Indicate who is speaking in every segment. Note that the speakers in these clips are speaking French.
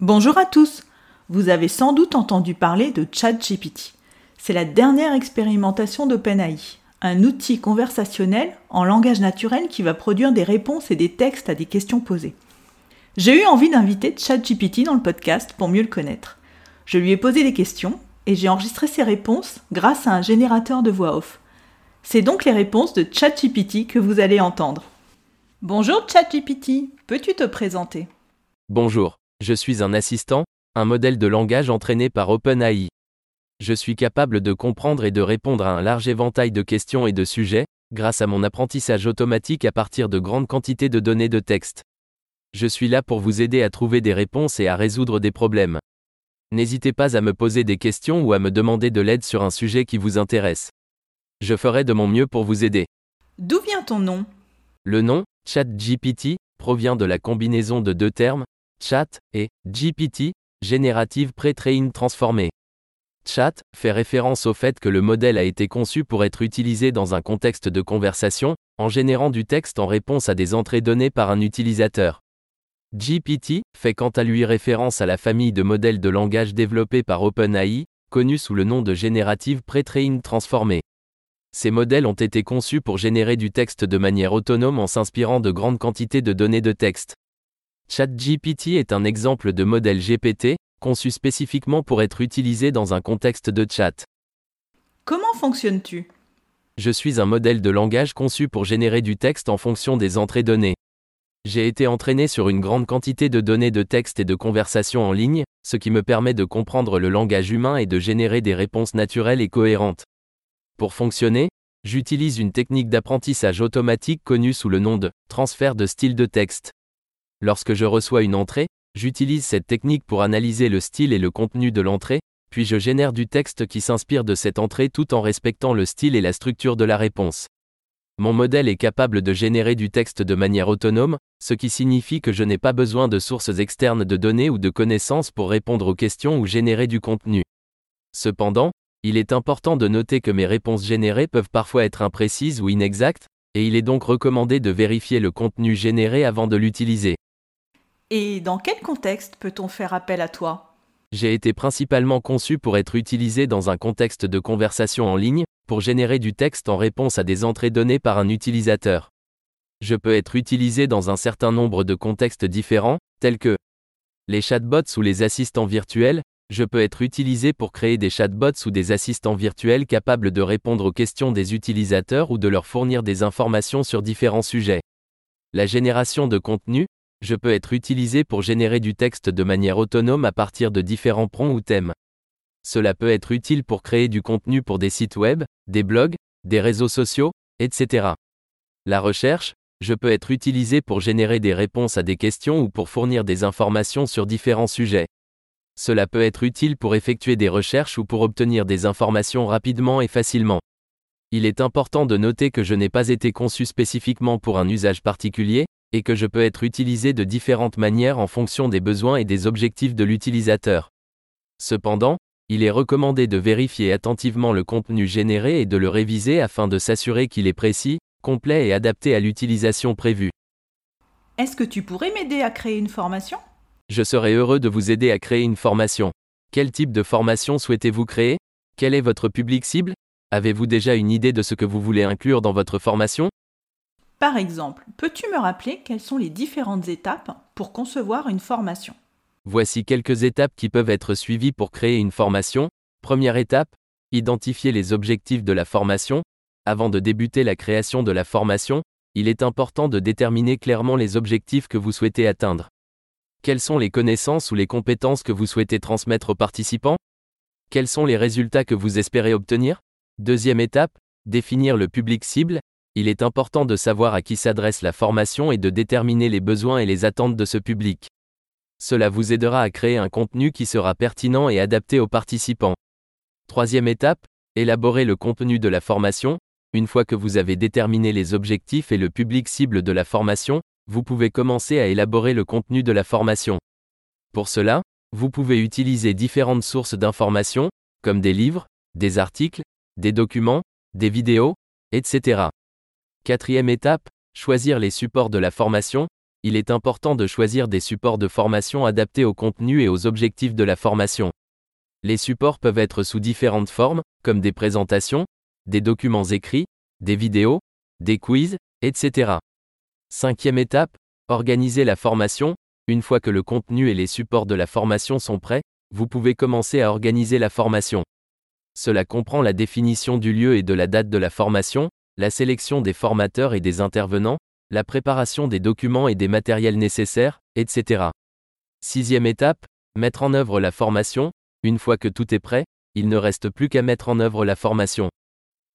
Speaker 1: Bonjour à tous Vous avez sans doute entendu parler de ChatGPT. C'est la dernière expérimentation d'OpenAI, un outil conversationnel en langage naturel qui va produire des réponses et des textes à des questions posées. J'ai eu envie d'inviter ChatGPT dans le podcast pour mieux le connaître. Je lui ai posé des questions et j'ai enregistré ses réponses grâce à un générateur de voix off. C'est donc les réponses de ChatGPT que vous allez entendre. Bonjour ChatGPT, peux-tu te présenter?
Speaker 2: Bonjour, je suis un assistant, un modèle de langage entraîné par OpenAI. Je suis capable de comprendre et de répondre à un large éventail de questions et de sujets, grâce à mon apprentissage automatique à partir de grandes quantités de données de texte. Je suis là pour vous aider à trouver des réponses et à résoudre des problèmes. N'hésitez pas à me poser des questions ou à me demander de l'aide sur un sujet qui vous intéresse. Je ferai de mon mieux pour vous aider.
Speaker 1: D'où vient ton nom?
Speaker 2: Le nom, ChatGPT, provient de la combinaison de deux termes, chat et GPT, générative pré-trained transformée. Chat fait référence au fait que le modèle a été conçu pour être utilisé dans un contexte de conversation, en générant du texte en réponse à des entrées données par un utilisateur. GPT fait quant à lui référence à la famille de modèles de langage développés par OpenAI, connue sous le nom de générative pré-trained transformée. Ces modèles ont été conçus pour générer du texte de manière autonome en s'inspirant de grandes quantités de données de texte. ChatGPT est un exemple de modèle GPT, conçu spécifiquement pour être utilisé dans un contexte de chat.
Speaker 1: Comment fonctionnes-tu?
Speaker 2: Je suis un modèle de langage conçu pour générer du texte en fonction des entrées données. J'ai été entraîné sur une grande quantité de données de texte et de conversations en ligne, ce qui me permet de comprendre le langage humain et de générer des réponses naturelles et cohérentes. Pour fonctionner, j'utilise une technique d'apprentissage automatique connue sous le nom de transfert de style de texte. Lorsque je reçois une entrée, j'utilise cette technique pour analyser le style et le contenu de l'entrée, puis je génère du texte qui s'inspire de cette entrée tout en respectant le style et la structure de la réponse. Mon modèle est capable de générer du texte de manière autonome, ce qui signifie que je n'ai pas besoin de sources externes de données ou de connaissances pour répondre aux questions ou générer du contenu. Cependant, il est important de noter que mes réponses générées peuvent parfois être imprécises ou inexactes, et il est donc recommandé de vérifier le contenu généré avant de l'utiliser.
Speaker 1: Et dans quel contexte peut-on faire appel à toi?
Speaker 2: J'ai été principalement conçu pour être utilisé dans un contexte de conversation en ligne, pour générer du texte en réponse à des entrées données par un utilisateur. Je peux être utilisé dans un certain nombre de contextes différents, tels que les chatbots ou les assistants virtuels, je peux être utilisé pour créer des chatbots ou des assistants virtuels capables de répondre aux questions des utilisateurs ou de leur fournir des informations sur différents sujets. La génération de contenu, je peux être utilisé pour générer du texte de manière autonome à partir de différents prompts ou thèmes. Cela peut être utile pour créer du contenu pour des sites web, des blogs, des réseaux sociaux, etc. La recherche, je peux être utilisé pour générer des réponses à des questions ou pour fournir des informations sur différents sujets. Cela peut être utile pour effectuer des recherches ou pour obtenir des informations rapidement et facilement. Il est important de noter que je n'ai pas été conçu spécifiquement pour un usage particulier, et que je peux être utilisé de différentes manières en fonction des besoins et des objectifs de l'utilisateur. Cependant, il est recommandé de vérifier attentivement le contenu généré et de le réviser afin de s'assurer qu'il est précis, complet et adapté à l'utilisation prévue.
Speaker 1: Est-ce que tu pourrais m'aider à créer une formation?
Speaker 2: Je serais heureux de vous aider à créer une formation. Quel type de formation souhaitez-vous créer? Quel est votre public cible? Avez-vous déjà une idée de ce que vous voulez inclure dans votre formation?
Speaker 1: Par exemple, peux-tu me rappeler quelles sont les différentes étapes pour concevoir une formation?
Speaker 2: Voici quelques étapes qui peuvent être suivies pour créer une formation. Première étape, identifier les objectifs de la formation. Avant de débuter la création de la formation, il est important de déterminer clairement les objectifs que vous souhaitez atteindre. Quelles sont les connaissances ou les compétences que vous souhaitez transmettre aux participants? Quels sont les résultats que vous espérez obtenir? Deuxième étape, définir le public cible il est important de savoir à qui s'adresse la formation et de déterminer les besoins et les attentes de ce public. Cela vous aidera à créer un contenu qui sera pertinent et adapté aux participants. Troisième étape, élaborer le contenu de la formation. Une fois que vous avez déterminé les objectifs et le public cible de la formation, vous pouvez commencer à élaborer le contenu de la formation. Pour cela, vous pouvez utiliser différentes sources d'informations, comme des livres, des articles, des documents, des vidéos, etc. Quatrième étape, choisir les supports de la formation. Il est important de choisir des supports de formation adaptés au contenu et aux objectifs de la formation. Les supports peuvent être sous différentes formes, comme des présentations, des documents écrits, des vidéos, des quiz, etc. Cinquième étape, organiser la formation. Une fois que le contenu et les supports de la formation sont prêts, vous pouvez commencer à organiser la formation. Cela comprend la définition du lieu et de la date de la formation, la sélection des formateurs et des intervenants, la préparation des documents et des matériels nécessaires, etc. Sixième étape, mettre en œuvre la formation. Une fois que tout est prêt, il ne reste plus qu'à mettre en œuvre la formation.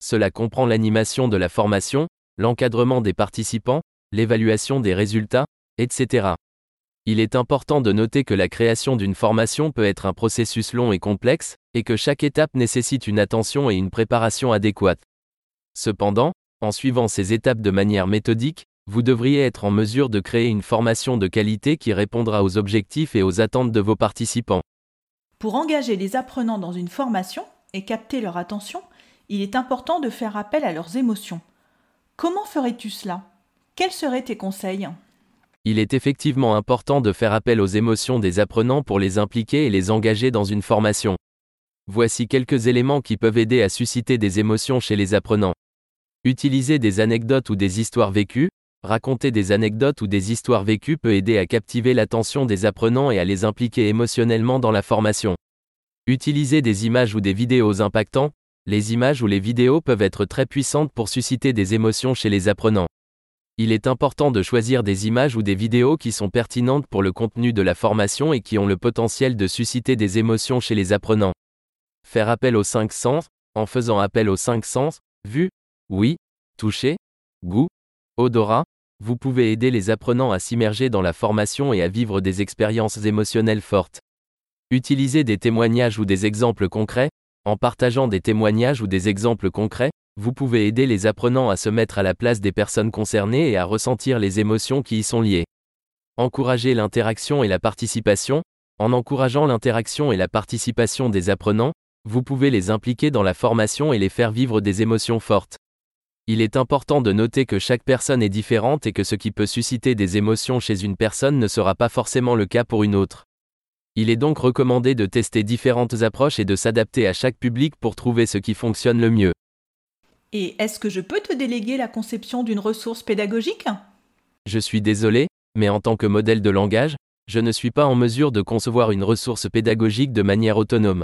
Speaker 2: Cela comprend l'animation de la formation, l'encadrement des participants, l'évaluation des résultats, etc. Il est important de noter que la création d'une formation peut être un processus long et complexe, et que chaque étape nécessite une attention et une préparation adéquates. Cependant, en suivant ces étapes de manière méthodique, vous devriez être en mesure de créer une formation de qualité qui répondra aux objectifs et aux attentes de vos participants.
Speaker 1: Pour engager les apprenants dans une formation et capter leur attention, il est important de faire appel à leurs émotions. Comment ferais-tu cela? Quels seraient tes conseils?
Speaker 2: Il est effectivement important de faire appel aux émotions des apprenants pour les impliquer et les engager dans une formation. Voici quelques éléments qui peuvent aider à susciter des émotions chez les apprenants. Utiliser des anecdotes ou des histoires vécues, raconter des anecdotes ou des histoires vécues peut aider à captiver l'attention des apprenants et à les impliquer émotionnellement dans la formation. Utiliser des images ou des vidéos impactants, les images ou les vidéos peuvent être très puissantes pour susciter des émotions chez les apprenants. Il est important de choisir des images ou des vidéos qui sont pertinentes pour le contenu de la formation et qui ont le potentiel de susciter des émotions chez les apprenants. Faire appel aux cinq sens, en faisant appel aux cinq sens, vue, oui, toucher, goût, odorat, vous pouvez aider les apprenants à s'immerger dans la formation et à vivre des expériences émotionnelles fortes. Utilisez des témoignages ou des exemples concrets, en partageant des témoignages ou des exemples concrets, vous pouvez aider les apprenants à se mettre à la place des personnes concernées et à ressentir les émotions qui y sont liées. Encouragez l'interaction et la participation, en encourageant l'interaction et la participation des apprenants, vous pouvez les impliquer dans la formation et les faire vivre des émotions fortes. Il est important de noter que chaque personne est différente et que ce qui peut susciter des émotions chez une personne ne sera pas forcément le cas pour une autre. Il est donc recommandé de tester différentes approches et de s'adapter à chaque public pour trouver ce qui fonctionne le mieux.
Speaker 1: Et est-ce que je peux te déléguer la conception d'une ressource pédagogique?
Speaker 2: Je suis désolé, mais en tant que modèle de langage, je ne suis pas en mesure de concevoir une ressource pédagogique de manière autonome.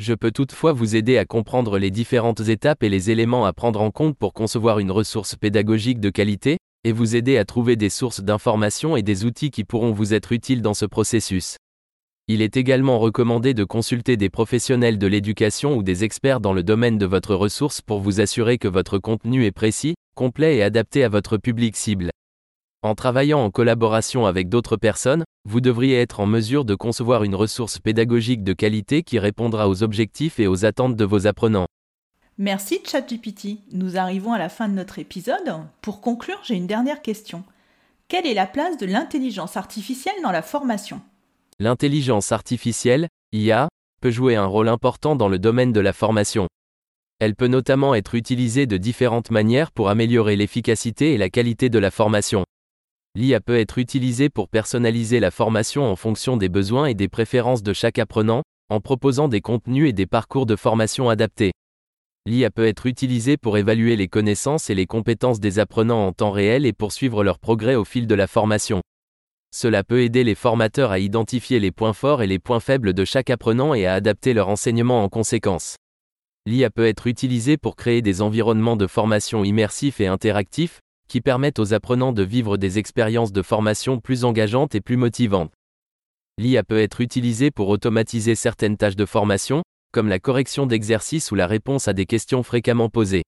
Speaker 2: Je peux toutefois vous aider à comprendre les différentes étapes et les éléments à prendre en compte pour concevoir une ressource pédagogique de qualité, et vous aider à trouver des sources d'informations et des outils qui pourront vous être utiles dans ce processus. Il est également recommandé de consulter des professionnels de l'éducation ou des experts dans le domaine de votre ressource pour vous assurer que votre contenu est précis, complet et adapté à votre public cible. En travaillant en collaboration avec d'autres personnes, vous devriez être en mesure de concevoir une ressource pédagogique de qualité qui répondra aux objectifs et aux attentes de vos apprenants.
Speaker 1: Merci ChatGPT. Nous arrivons à la fin de notre épisode. Pour conclure, j'ai une dernière question. Quelle est la place de l'intelligence artificielle dans la formation?
Speaker 2: L'intelligence artificielle, IA, peut jouer un rôle important dans le domaine de la formation. Elle peut notamment être utilisée de différentes manières pour améliorer l'efficacité et la qualité de la formation. L'IA peut être utilisée pour personnaliser la formation en fonction des besoins et des préférences de chaque apprenant, en proposant des contenus et des parcours de formation adaptés. L'IA peut être utilisée pour évaluer les connaissances et les compétences des apprenants en temps réel et poursuivre leur progrès au fil de la formation. Cela peut aider les formateurs à identifier les points forts et les points faibles de chaque apprenant et à adapter leur enseignement en conséquence. L'IA peut être utilisée pour créer des environnements de formation immersifs et interactifs, qui permettent aux apprenants de vivre des expériences de formation plus engageantes et plus motivantes. L'IA peut être utilisée pour automatiser certaines tâches de formation, comme la correction d'exercices ou la réponse à des questions fréquemment posées.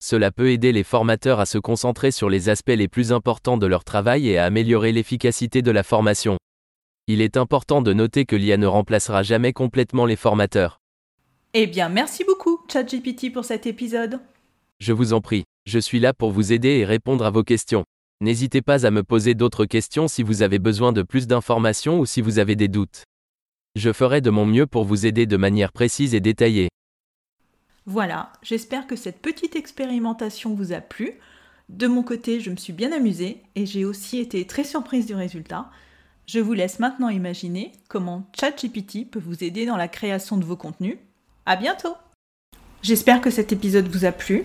Speaker 2: Cela peut aider les formateurs à se concentrer sur les aspects les plus importants de leur travail et à améliorer l'efficacité de la formation. Il est important de noter que l'IA ne remplacera jamais complètement les formateurs.
Speaker 1: Eh bien, merci beaucoup, ChatGPT, pour cet épisode.
Speaker 2: Je vous en prie, je suis là pour vous aider et répondre à vos questions. N'hésitez pas à me poser d'autres questions si vous avez besoin de plus d'informations ou si vous avez des doutes. Je ferai de mon mieux pour vous aider de manière précise et détaillée.
Speaker 1: Voilà, j'espère que cette petite expérimentation vous a plu. De mon côté, je me suis bien amusée et j'ai aussi été très surprise du résultat. Je vous laisse maintenant imaginer comment ChatGPT peut vous aider dans la création de vos contenus. À bientôt J'espère que cet épisode vous a plu.